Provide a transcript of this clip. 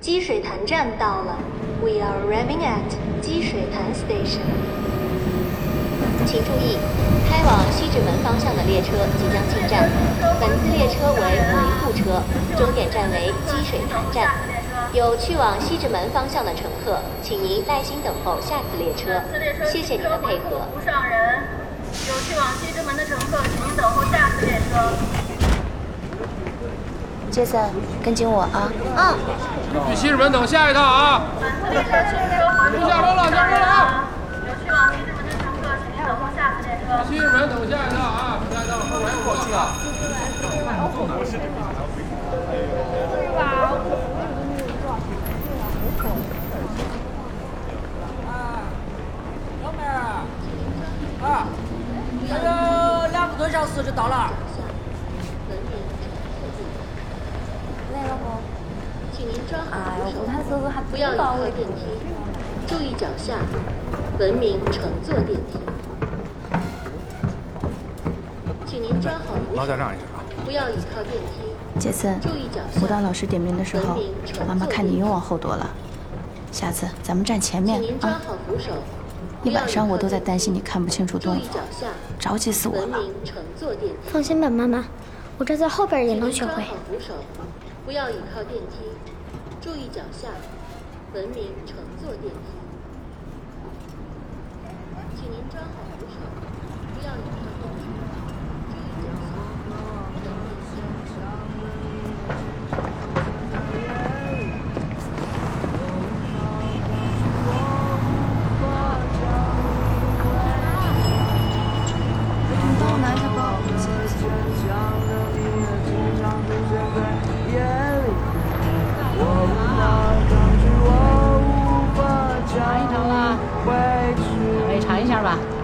积水潭站到了，We are arriving at 积水潭 Station。请注意，开往西直门方向的列车即将进站。本次列车为维护车，终点站为积水潭站。有去往西直门方向的乘客，请您耐心等候下次列车。谢谢您的配合。不上人。有去往西直门的乘客，请您等候下次列车。杰森，跟紧我啊！嗯。去西直门等下一趟啊！下车了，下车了啊！有去往西直门的乘客，请您等候下次列车。西直门等下一趟啊！下一趟后面过去啊！啊，还有两个多小时就到了。来了不？不要倚靠电梯，注意脚下，文明乘坐电梯。请您抓好扶手，不要倚靠电梯。杰森，注意脚下。舞蹈老师点名的时候，妈妈看你又往后躲了。下次咱们站前面啊！一晚上我都在担心你看不清楚动作，着急死我了。放心吧，妈妈，我站在后边也能学会。不要倚靠电梯，注意脚下，文明乘坐电梯。请您抓吧。